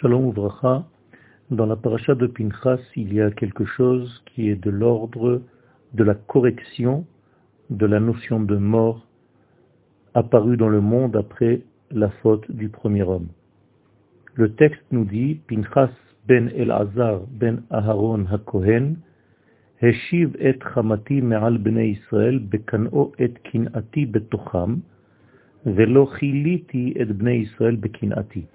Shalom Uvracha. Dans la paracha de Pinchas, il y a quelque chose qui est de l'ordre de la correction de la notion de mort apparue dans le monde après la faute du premier homme. Le texte nous dit Pinchas ben Elazar ben Aharon HaKohen Heshiv et chamati me'al bnei Israël bekan'o et kin'ati betocham velo chiliti et bnei Israël bekin'ati.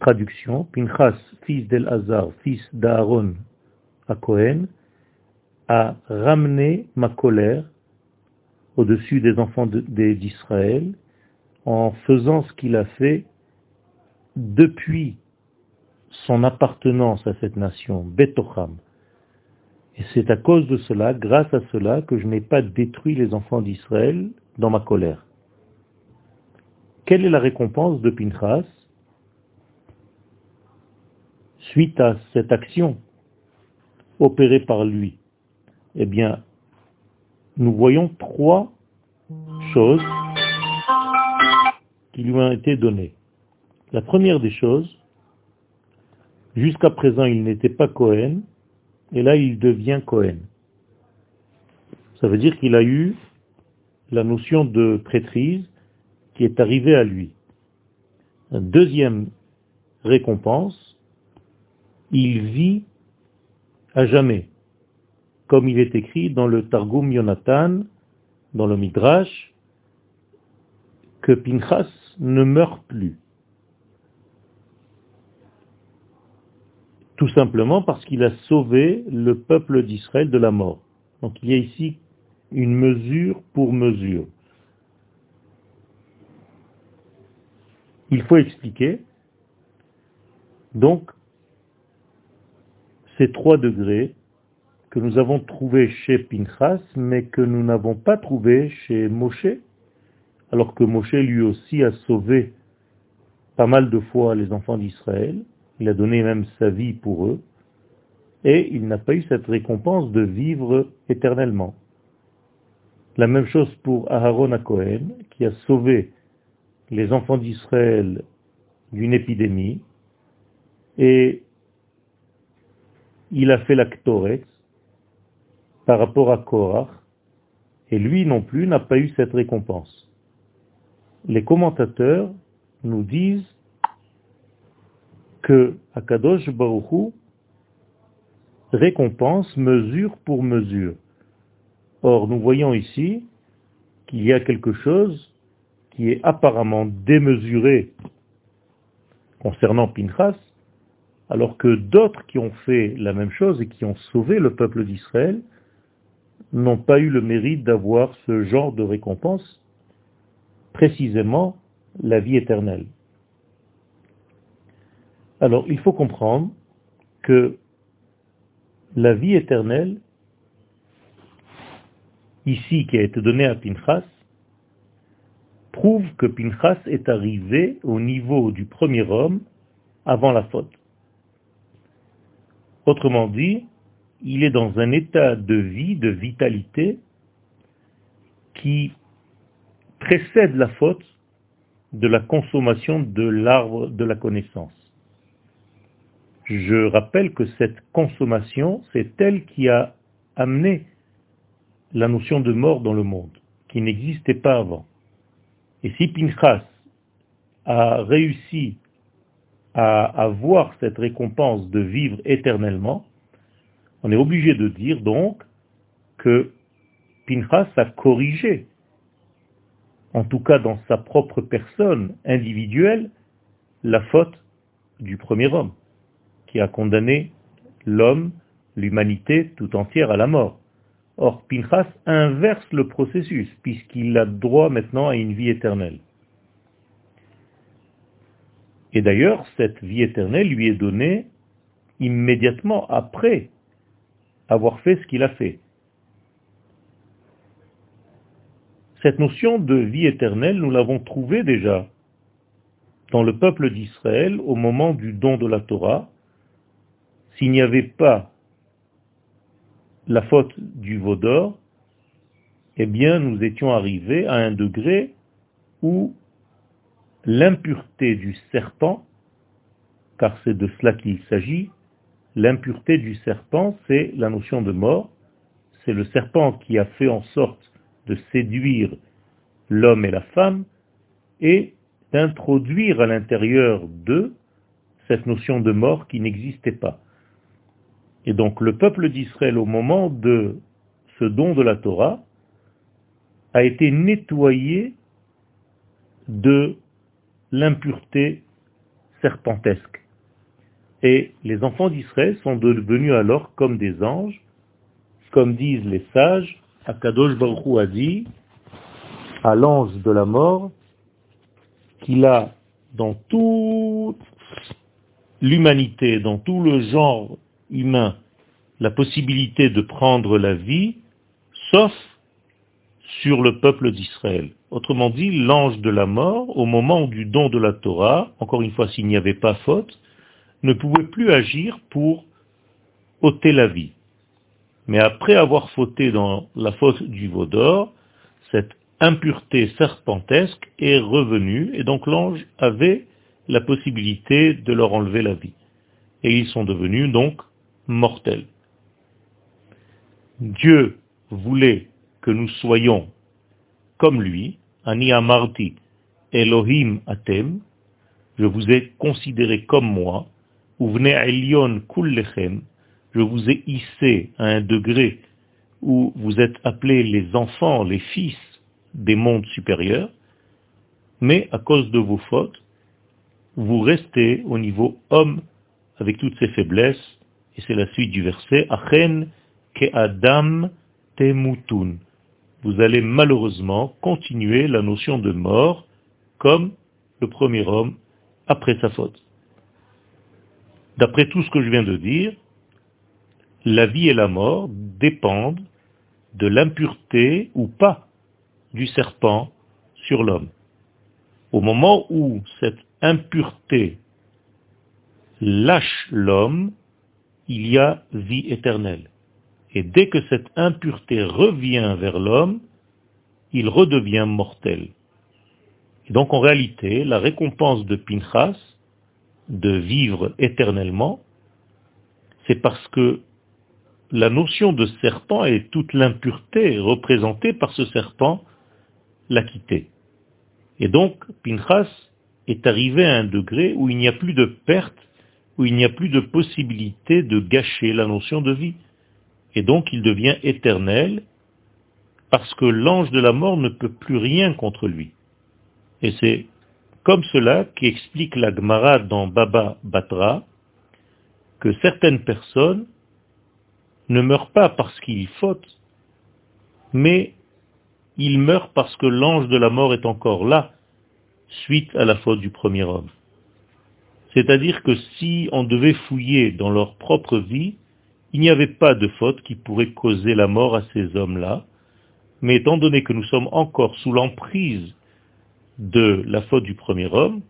Traduction, Pinchas, fils d'Elazar, fils d'Aaron à Cohen, a ramené ma colère au-dessus des enfants d'Israël en faisant ce qu'il a fait depuis son appartenance à cette nation, Betocham. Et c'est à cause de cela, grâce à cela, que je n'ai pas détruit les enfants d'Israël dans ma colère. Quelle est la récompense de Pinchas? Suite à cette action opérée par lui Eh bien, nous voyons trois choses qui lui ont été données. La première des choses, jusqu'à présent il n'était pas Cohen, et là il devient Cohen. Ça veut dire qu'il a eu la notion de prêtrise qui est arrivée à lui. Deuxième récompense, il vit à jamais, comme il est écrit dans le Targum Yonatan, dans le Midrash, que Pinchas ne meurt plus. Tout simplement parce qu'il a sauvé le peuple d'Israël de la mort. Donc il y a ici une mesure pour mesure. Il faut expliquer. Donc, ces trois degrés que nous avons trouvés chez Pinchas, mais que nous n'avons pas trouvés chez Moshe, alors que Moshe lui aussi a sauvé pas mal de fois les enfants d'Israël, il a donné même sa vie pour eux, et il n'a pas eu cette récompense de vivre éternellement. La même chose pour Aharon à Cohen, qui a sauvé les enfants d'Israël d'une épidémie, et il a fait l'actorex par rapport à Korach, et lui non plus n'a pas eu cette récompense. Les commentateurs nous disent que Akadosh Baruchu récompense mesure pour mesure. Or, nous voyons ici qu'il y a quelque chose qui est apparemment démesuré concernant Pinchas, alors que d'autres qui ont fait la même chose et qui ont sauvé le peuple d'Israël n'ont pas eu le mérite d'avoir ce genre de récompense, précisément la vie éternelle. Alors il faut comprendre que la vie éternelle, ici qui a été donnée à Pinchas, prouve que Pinchas est arrivé au niveau du premier homme avant la faute. Autrement dit, il est dans un état de vie, de vitalité, qui précède la faute de la consommation de l'arbre de la connaissance. Je rappelle que cette consommation, c'est elle qui a amené la notion de mort dans le monde, qui n'existait pas avant. Et si Pinchas a réussi à avoir cette récompense de vivre éternellement, on est obligé de dire donc que Pinchas a corrigé, en tout cas dans sa propre personne individuelle, la faute du premier homme, qui a condamné l'homme, l'humanité tout entière à la mort. Or, Pinchas inverse le processus, puisqu'il a droit maintenant à une vie éternelle. Et d'ailleurs, cette vie éternelle lui est donnée immédiatement après avoir fait ce qu'il a fait. Cette notion de vie éternelle, nous l'avons trouvée déjà dans le peuple d'Israël au moment du don de la Torah. S'il n'y avait pas la faute du veau d'or, eh bien nous étions arrivés à un degré où l'impureté du serpent car c'est de cela qu'il s'agit, l'impureté du serpent, c'est la notion de mort. C'est le serpent qui a fait en sorte de séduire l'homme et la femme et d'introduire à l'intérieur d'eux cette notion de mort qui n'existait pas. Et donc le peuple d'Israël, au moment de ce don de la Torah, a été nettoyé de l'impureté serpentesque. Et les enfants d'Israël sont devenus alors comme des anges, comme disent les sages, Akadosh Baruch a dit à l'ange de la mort qu'il a dans toute l'humanité, dans tout le genre humain, la possibilité de prendre la vie, sauf sur le peuple d'Israël. Autrement dit, l'ange de la mort, au moment du don de la Torah, encore une fois s'il n'y avait pas faute, ne pouvait plus agir pour ôter la vie. Mais après avoir fauté dans la faute du veau d'or, cette impureté serpentesque est revenue, et donc l'ange avait la possibilité de leur enlever la vie. Et ils sont devenus donc mortels. Dieu voulait que nous soyons comme lui, Ani Amarti, Elohim Atem, je vous ai considéré comme moi, ou venez Elion Kullechem, je vous ai hissé à un degré où vous êtes appelés les enfants, les fils des mondes supérieurs, mais à cause de vos fautes, vous restez au niveau homme avec toutes ses faiblesses, et c'est la suite du verset, Achen ke Adam temutun. Vous allez malheureusement continuer la notion de mort comme le premier homme après sa faute. D'après tout ce que je viens de dire, la vie et la mort dépendent de l'impureté ou pas du serpent sur l'homme. Au moment où cette impureté lâche l'homme, il y a vie éternelle. Et dès que cette impureté revient vers l'homme, il redevient mortel. Et donc en réalité, la récompense de Pinchas, de vivre éternellement, c'est parce que la notion de serpent et toute l'impureté représentée par ce serpent l'a quitté. Et donc, Pinchas est arrivé à un degré où il n'y a plus de perte, où il n'y a plus de possibilité de gâcher la notion de vie. Et donc, il devient éternel parce que l'ange de la mort ne peut plus rien contre lui. Et c'est comme cela qu'explique la Gemara dans Baba Batra que certaines personnes ne meurent pas parce qu'ils fautent, mais ils meurent parce que l'ange de la mort est encore là, suite à la faute du premier homme. C'est-à-dire que si on devait fouiller dans leur propre vie, il n'y avait pas de faute qui pourrait causer la mort à ces hommes-là, mais étant donné que nous sommes encore sous l'emprise de la faute du premier homme,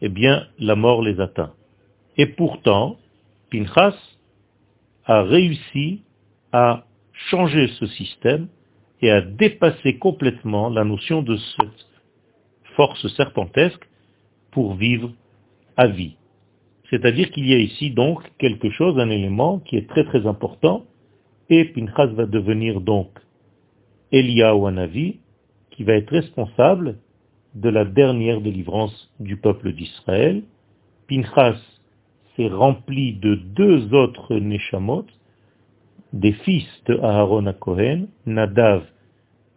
eh bien, la mort les atteint. Et pourtant, Pinchas a réussi à changer ce système et à dépasser complètement la notion de cette force serpentesque pour vivre à vie. C'est-à-dire qu'il y a ici donc quelque chose, un élément qui est très très important, et Pinchas va devenir donc Eliyahu Hanavi, qui va être responsable de la dernière délivrance du peuple d'Israël. Pinchas s'est rempli de deux autres Neshamot, des fils de Aaron à Cohen, Nadav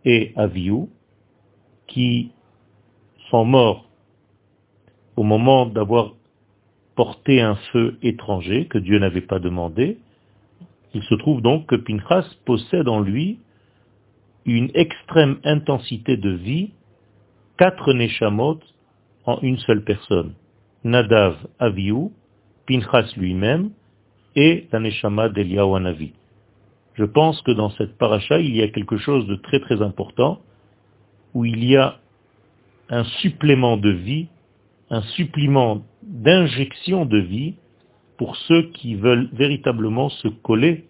et Avihu, qui sont morts au moment d'avoir porté un feu étranger que Dieu n'avait pas demandé. Il se trouve donc que Pinchas possède en lui une extrême intensité de vie, quatre Neshamot en une seule personne. Nadav Avihu, Pinchas lui-même, et la Neshama d'Eliyahu. Je pense que dans cette paracha, il y a quelque chose de très très important, où il y a un supplément de vie, un supplément d'injection de vie pour ceux qui veulent véritablement se coller,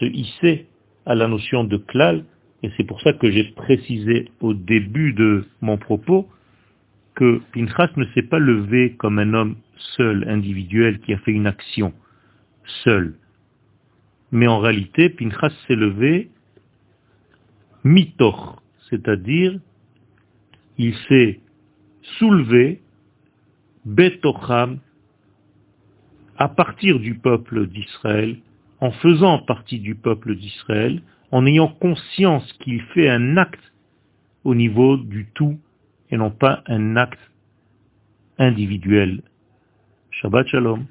se hisser à la notion de klal, et c'est pour ça que j'ai précisé au début de mon propos que Pinchas ne s'est pas levé comme un homme seul, individuel, qui a fait une action, seul. Mais en réalité, Pinchas s'est levé mitor, c'est-à-dire il s'est soulevé betocham à partir du peuple d'Israël, en faisant partie du peuple d'Israël, en ayant conscience qu'il fait un acte au niveau du tout et non pas un acte individuel. Shabbat Shalom.